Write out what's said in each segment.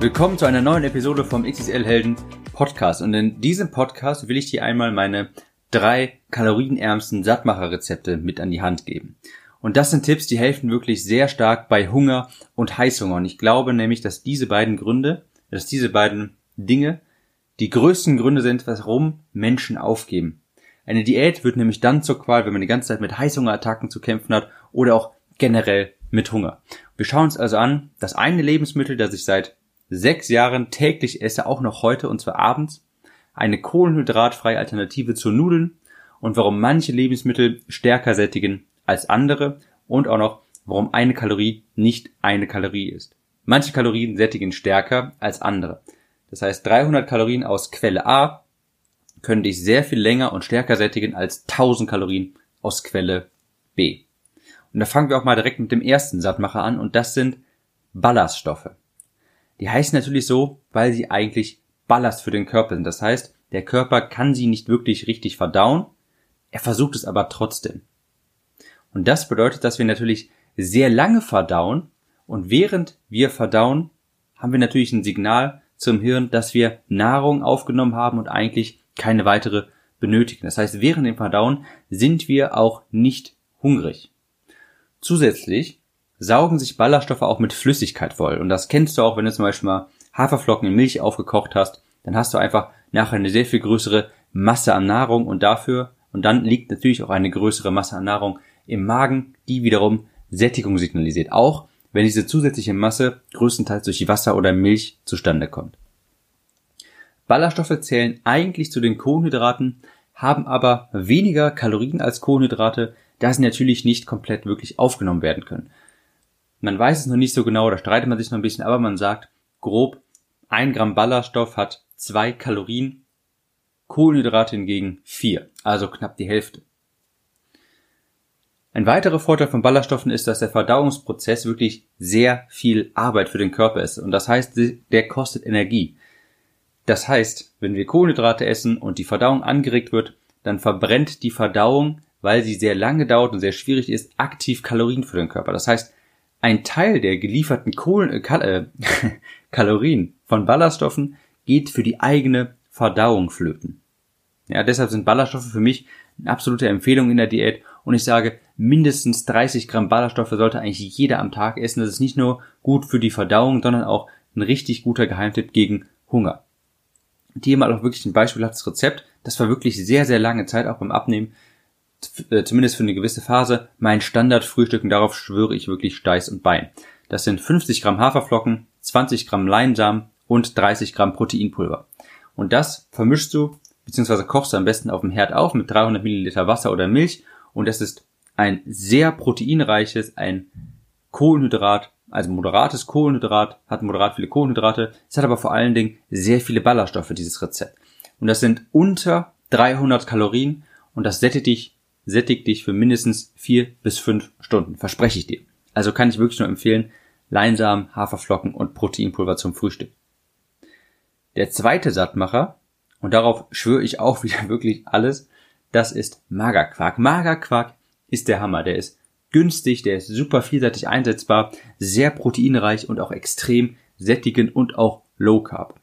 Willkommen zu einer neuen Episode vom XXL Helden Podcast. Und in diesem Podcast will ich dir einmal meine drei kalorienärmsten Sattmacherrezepte mit an die Hand geben. Und das sind Tipps, die helfen wirklich sehr stark bei Hunger und Heißhunger. Und ich glaube nämlich, dass diese beiden Gründe, dass diese beiden Dinge die größten Gründe sind, warum Menschen aufgeben. Eine Diät wird nämlich dann zur Qual, wenn man die ganze Zeit mit Heißhungerattacken zu kämpfen hat oder auch generell mit Hunger. Wir schauen uns also an, das eine Lebensmittel, das ich seit sechs Jahren täglich esse, auch noch heute und zwar abends, eine kohlenhydratfreie Alternative zu Nudeln und warum manche Lebensmittel stärker sättigen als andere und auch noch, warum eine Kalorie nicht eine Kalorie ist. Manche Kalorien sättigen stärker als andere. Das heißt, 300 Kalorien aus Quelle A können dich sehr viel länger und stärker sättigen als 1000 Kalorien aus Quelle B. Und da fangen wir auch mal direkt mit dem ersten Sattmacher an und das sind Ballaststoffe. Die heißen natürlich so, weil sie eigentlich Ballast für den Körper sind. Das heißt, der Körper kann sie nicht wirklich richtig verdauen, er versucht es aber trotzdem. Und das bedeutet, dass wir natürlich sehr lange verdauen und während wir verdauen, haben wir natürlich ein Signal zum Hirn, dass wir Nahrung aufgenommen haben und eigentlich keine weitere benötigen. Das heißt, während dem Verdauen sind wir auch nicht hungrig. Zusätzlich saugen sich Ballaststoffe auch mit Flüssigkeit voll. Und das kennst du auch, wenn du zum Beispiel mal Haferflocken in Milch aufgekocht hast, dann hast du einfach nachher eine sehr viel größere Masse an Nahrung und dafür, und dann liegt natürlich auch eine größere Masse an Nahrung im Magen, die wiederum Sättigung signalisiert. Auch wenn diese zusätzliche Masse größtenteils durch Wasser oder Milch zustande kommt. Ballaststoffe zählen eigentlich zu den Kohlenhydraten, haben aber weniger Kalorien als Kohlenhydrate, da sie natürlich nicht komplett wirklich aufgenommen werden können. Man weiß es noch nicht so genau, da streitet man sich noch ein bisschen, aber man sagt grob, ein Gramm Ballaststoff hat zwei Kalorien, Kohlenhydrate hingegen vier, also knapp die Hälfte. Ein weiterer Vorteil von Ballaststoffen ist, dass der Verdauungsprozess wirklich sehr viel Arbeit für den Körper ist. Und das heißt, der kostet Energie. Das heißt, wenn wir Kohlenhydrate essen und die Verdauung angeregt wird, dann verbrennt die Verdauung, weil sie sehr lange dauert und sehr schwierig ist, aktiv Kalorien für den Körper. Das heißt, ein Teil der gelieferten Kohlen, äh, Kal äh, Kalorien von Ballaststoffen geht für die eigene Verdauung flöten. Ja, deshalb sind Ballaststoffe für mich eine absolute Empfehlung in der Diät und ich sage, mindestens 30 Gramm Ballaststoffe sollte eigentlich jeder am Tag essen. Das ist nicht nur gut für die Verdauung, sondern auch ein richtig guter Geheimtipp gegen Hunger. Und hier mal auch wirklich ein beispielhaftes Rezept. Das war wirklich sehr, sehr lange Zeit auch beim Abnehmen zumindest für eine gewisse Phase, mein Standardfrühstück und darauf schwöre ich wirklich Steiß und Bein. Das sind 50 Gramm Haferflocken, 20 Gramm Leinsamen und 30 Gramm Proteinpulver. Und das vermischst du, beziehungsweise kochst du am besten auf dem Herd auf mit 300 Milliliter Wasser oder Milch und das ist ein sehr proteinreiches, ein Kohlenhydrat, also moderates Kohlenhydrat, hat moderat viele Kohlenhydrate, es hat aber vor allen Dingen sehr viele Ballaststoffe, dieses Rezept. Und das sind unter 300 Kalorien und das sättigt dich sättigt dich für mindestens vier bis fünf Stunden, verspreche ich dir. Also kann ich wirklich nur empfehlen, Leinsamen, Haferflocken und Proteinpulver zum Frühstück. Der zweite Sattmacher, und darauf schwöre ich auch wieder wirklich alles, das ist Magerquark. Magerquark ist der Hammer. Der ist günstig, der ist super vielseitig einsetzbar, sehr proteinreich und auch extrem sättigend und auch low carb.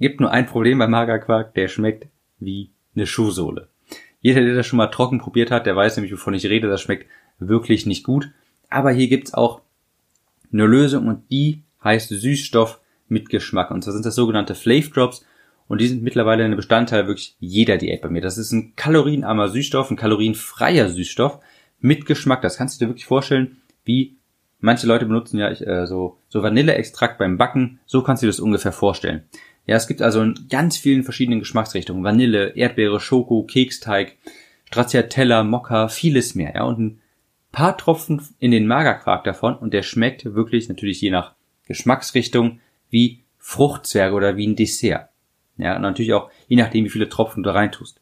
Gibt nur ein Problem bei Magerquark, der schmeckt wie eine Schuhsohle. Jeder, der das schon mal trocken probiert hat, der weiß nämlich, wovon ich rede. Das schmeckt wirklich nicht gut. Aber hier gibt's auch eine Lösung und die heißt Süßstoff mit Geschmack. Und zwar sind das sogenannte Flav Drops und die sind mittlerweile ein Bestandteil wirklich jeder Diät bei mir. Das ist ein kalorienarmer Süßstoff, ein kalorienfreier Süßstoff mit Geschmack. Das kannst du dir wirklich vorstellen, wie manche Leute benutzen ja äh, so, so Vanilleextrakt beim Backen. So kannst du dir das ungefähr vorstellen. Ja, es gibt also in ganz vielen verschiedenen Geschmacksrichtungen. Vanille, Erdbeere, Schoko, Keksteig, Stracciatella, Mokka, vieles mehr. Ja, und ein paar Tropfen in den Magerquark davon und der schmeckt wirklich natürlich je nach Geschmacksrichtung wie Fruchtzwerge oder wie ein Dessert. Ja, und natürlich auch je nachdem, wie viele Tropfen du reintust.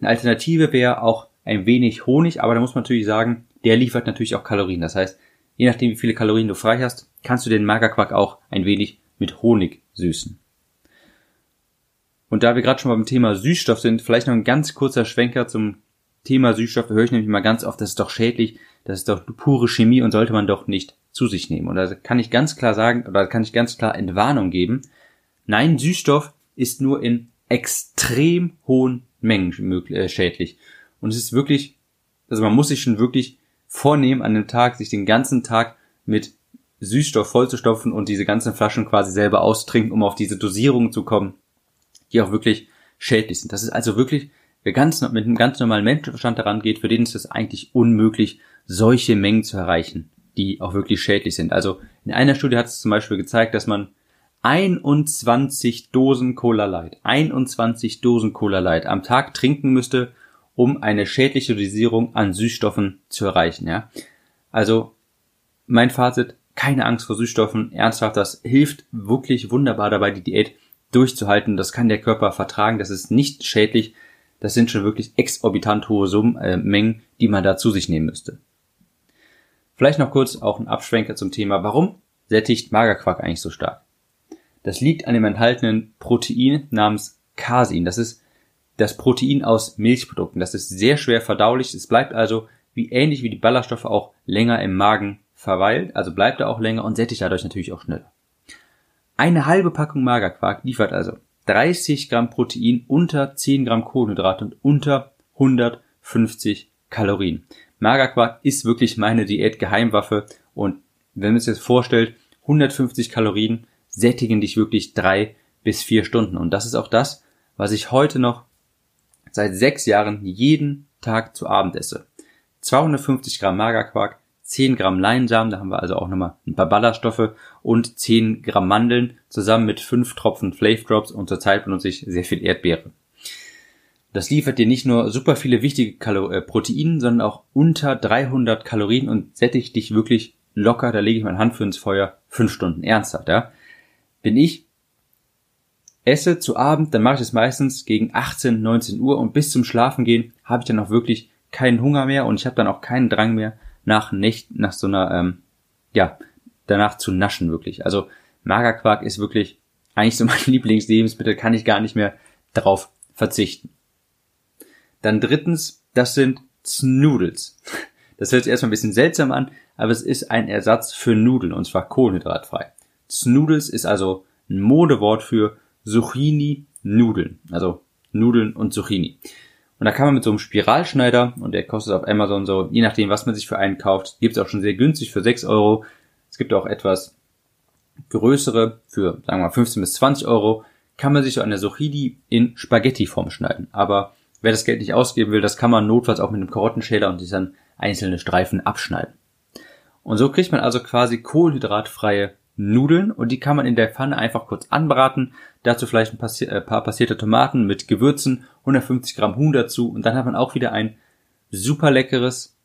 Eine Alternative wäre auch ein wenig Honig, aber da muss man natürlich sagen, der liefert natürlich auch Kalorien. Das heißt, je nachdem, wie viele Kalorien du frei hast, kannst du den Magerquark auch ein wenig mit Honig süßen. Und da wir gerade schon beim Thema Süßstoff sind, vielleicht noch ein ganz kurzer Schwenker zum Thema Süßstoffe höre ich nämlich mal ganz oft, das ist doch schädlich, das ist doch pure Chemie und sollte man doch nicht zu sich nehmen. Und da kann ich ganz klar sagen, oder kann ich ganz klar Entwarnung geben. Nein, Süßstoff ist nur in extrem hohen Mengen äh, schädlich. Und es ist wirklich, also man muss sich schon wirklich vornehmen, an dem Tag, sich den ganzen Tag mit Süßstoff vollzustopfen und diese ganzen Flaschen quasi selber austrinken, um auf diese Dosierung zu kommen, die auch wirklich schädlich sind. Das ist also wirklich, wer ganz mit einem ganz normalen Menschenverstand daran geht, für den ist es eigentlich unmöglich, solche Mengen zu erreichen, die auch wirklich schädlich sind. Also in einer Studie hat es zum Beispiel gezeigt, dass man 21 Dosen Cola Light, 21 Dosen Cola Light am Tag trinken müsste, um eine schädliche Dosierung an Süßstoffen zu erreichen, ja. Also, mein Fazit, keine Angst vor Süßstoffen, ernsthaft, das hilft wirklich wunderbar dabei, die Diät durchzuhalten. Das kann der Körper vertragen, das ist nicht schädlich. Das sind schon wirklich exorbitant hohe Summen, äh, Mengen, die man da zu sich nehmen müsste. Vielleicht noch kurz auch ein Abschwenker zum Thema, warum sättigt Magerquark eigentlich so stark? Das liegt an dem enthaltenen Protein namens Casein. Das ist das Protein aus Milchprodukten. Das ist sehr schwer verdaulich. Es bleibt also wie ähnlich wie die Ballaststoffe auch länger im Magen verweilt, also bleibt er auch länger und sättigt dadurch natürlich auch schneller. Eine halbe Packung Magerquark liefert also 30 Gramm Protein, unter 10 Gramm Kohlenhydrate und unter 150 Kalorien. Magerquark ist wirklich meine Diät-Geheimwaffe und wenn man sich jetzt vorstellt, 150 Kalorien sättigen dich wirklich drei bis vier Stunden. Und das ist auch das, was ich heute noch seit sechs Jahren jeden Tag zu Abend esse. 250 Gramm Magerquark, 10 Gramm Leinsamen, da haben wir also auch nochmal ein paar Ballaststoffe und 10 Gramm Mandeln zusammen mit 5 Tropfen Flav Drops und zurzeit benutze ich sehr viel Erdbeere. Das liefert dir nicht nur super viele wichtige Kalo äh, Proteine, sondern auch unter 300 Kalorien und sättigt dich wirklich locker, da lege ich meine Hand für ins Feuer, 5 Stunden ernsthaft, ja bin ich esse zu Abend, dann mache ich es meistens gegen 18, 19 Uhr und bis zum Schlafengehen habe ich dann auch wirklich keinen Hunger mehr und ich habe dann auch keinen Drang mehr nach Nächt, nach so einer, ähm, ja, danach zu naschen wirklich. Also Magerquark ist wirklich eigentlich so mein Lieblingslebensmittel, kann ich gar nicht mehr darauf verzichten. Dann drittens, das sind Snoodles. Das hört sich erstmal ein bisschen seltsam an, aber es ist ein Ersatz für Nudeln und zwar kohlenhydratfrei. Snoodles ist also ein Modewort für Zucchini-Nudeln. Also Nudeln und Zucchini. Und da kann man mit so einem Spiralschneider, und der kostet auf Amazon so, je nachdem, was man sich für einen kauft, gibt es auch schon sehr günstig für 6 Euro. Es gibt auch etwas größere für, sagen wir mal, 15 bis 20 Euro, kann man sich so eine Zucchini in Spaghetti-Form schneiden. Aber wer das Geld nicht ausgeben will, das kann man notfalls auch mit einem Karottenschäler und sich dann einzelne Streifen abschneiden. Und so kriegt man also quasi kohlenhydratfreie Nudeln und die kann man in der Pfanne einfach kurz anbraten. Dazu vielleicht ein äh, paar passierte Tomaten mit Gewürzen, 150 Gramm Huhn dazu und dann hat man auch wieder ein super leckeres,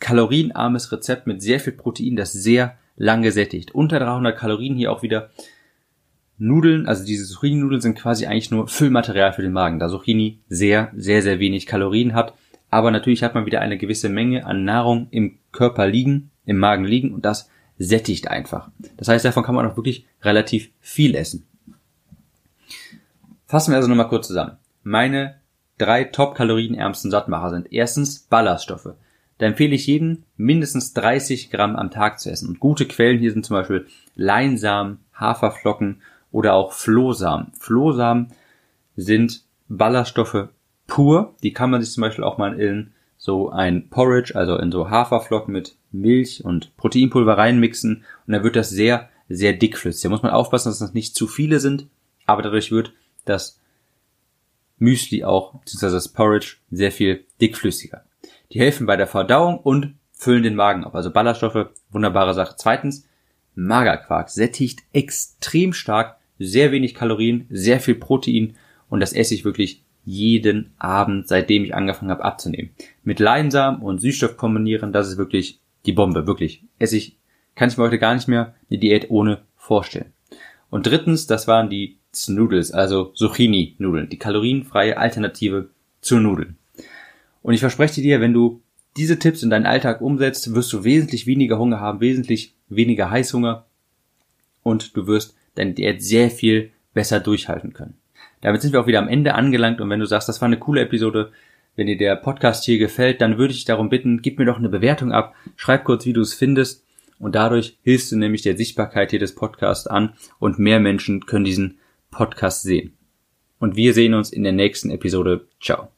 kalorienarmes Rezept mit sehr viel Protein, das sehr lange sättigt. Unter 300 Kalorien hier auch wieder Nudeln, also diese Zucchini-Nudeln sind quasi eigentlich nur Füllmaterial für den Magen, da Zucchini sehr, sehr, sehr wenig Kalorien hat. Aber natürlich hat man wieder eine gewisse Menge an Nahrung im Körper liegen, im Magen liegen und das sättigt einfach. Das heißt, davon kann man auch wirklich relativ viel essen. Fassen wir also nochmal kurz zusammen. Meine drei top kalorienärmsten Sattmacher sind erstens Ballaststoffe. Da empfehle ich jeden, mindestens 30 Gramm am Tag zu essen. Und gute Quellen hier sind zum Beispiel Leinsamen, Haferflocken oder auch Flohsamen. Flohsamen sind Ballaststoffe pur. Die kann man sich zum Beispiel auch mal in so ein Porridge, also in so Haferflocken mit Milch und Proteinpulver reinmixen und dann wird das sehr, sehr dickflüssig. Da muss man aufpassen, dass das nicht zu viele sind, aber dadurch wird das Müsli auch, beziehungsweise das Porridge, sehr viel dickflüssiger. Die helfen bei der Verdauung und füllen den Magen auf. Also Ballaststoffe, wunderbare Sache. Zweitens, Magerquark sättigt extrem stark, sehr wenig Kalorien, sehr viel Protein und das esse ich wirklich jeden Abend, seitdem ich angefangen habe abzunehmen. Mit Leinsamen und Süßstoff kombinieren, das ist wirklich die Bombe, wirklich. Esse ich, kann ich mir heute gar nicht mehr eine Diät ohne vorstellen. Und drittens, das waren die Noodles, also Zucchini-Nudeln, die kalorienfreie Alternative zu Nudeln. Und ich verspreche dir, wenn du diese Tipps in deinen Alltag umsetzt, wirst du wesentlich weniger Hunger haben, wesentlich weniger Heißhunger und du wirst deine Diät sehr viel besser durchhalten können. Damit sind wir auch wieder am Ende angelangt und wenn du sagst, das war eine coole Episode, wenn dir der Podcast hier gefällt, dann würde ich darum bitten, gib mir doch eine Bewertung ab, schreib kurz, wie du es findest und dadurch hilfst du nämlich der Sichtbarkeit hier des Podcasts an und mehr Menschen können diesen Podcast sehen. Und wir sehen uns in der nächsten Episode. Ciao.